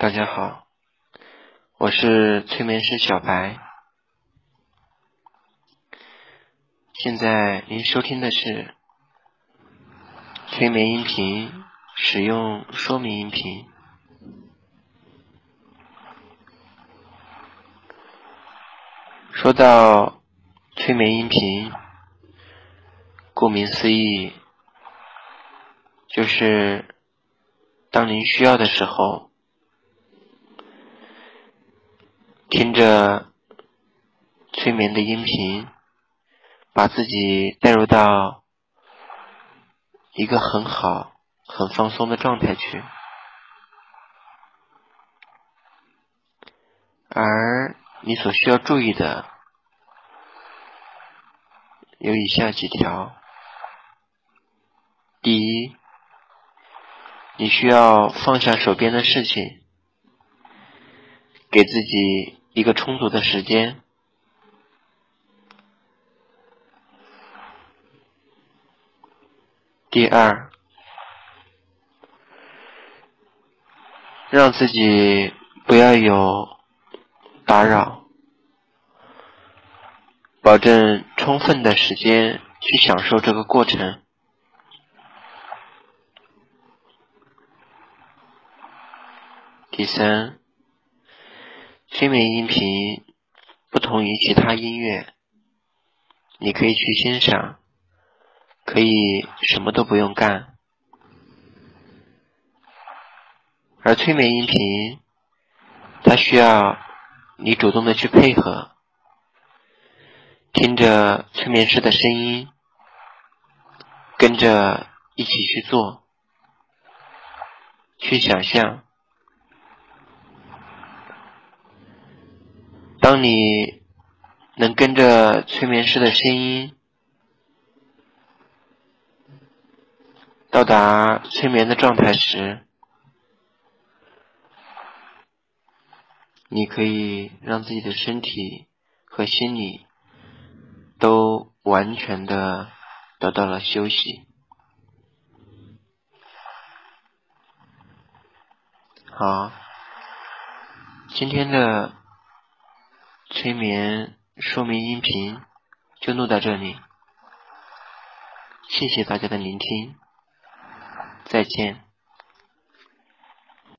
大家好，我是催眠师小白。现在您收听的是催眠音频使用说明音频。说到催眠音频，顾名思义，就是当您需要的时候，听着催眠的音频，把自己带入到一个很好、很放松的状态去，而。你所需要注意的有以下几条：第一，你需要放下手边的事情，给自己一个充足的时间；第二，让自己不要有。打扰，保证充分的时间去享受这个过程。第三，催眠音频不同于其他音乐，你可以去欣赏，可以什么都不用干，而催眠音频，它需要。你主动的去配合，听着催眠师的声音，跟着一起去做，去想象。当你能跟着催眠师的声音到达催眠的状态时，你可以让自己的身体和心理都完全的得到了休息。好，今天的催眠说明音频就录到这里，谢谢大家的聆听，再见。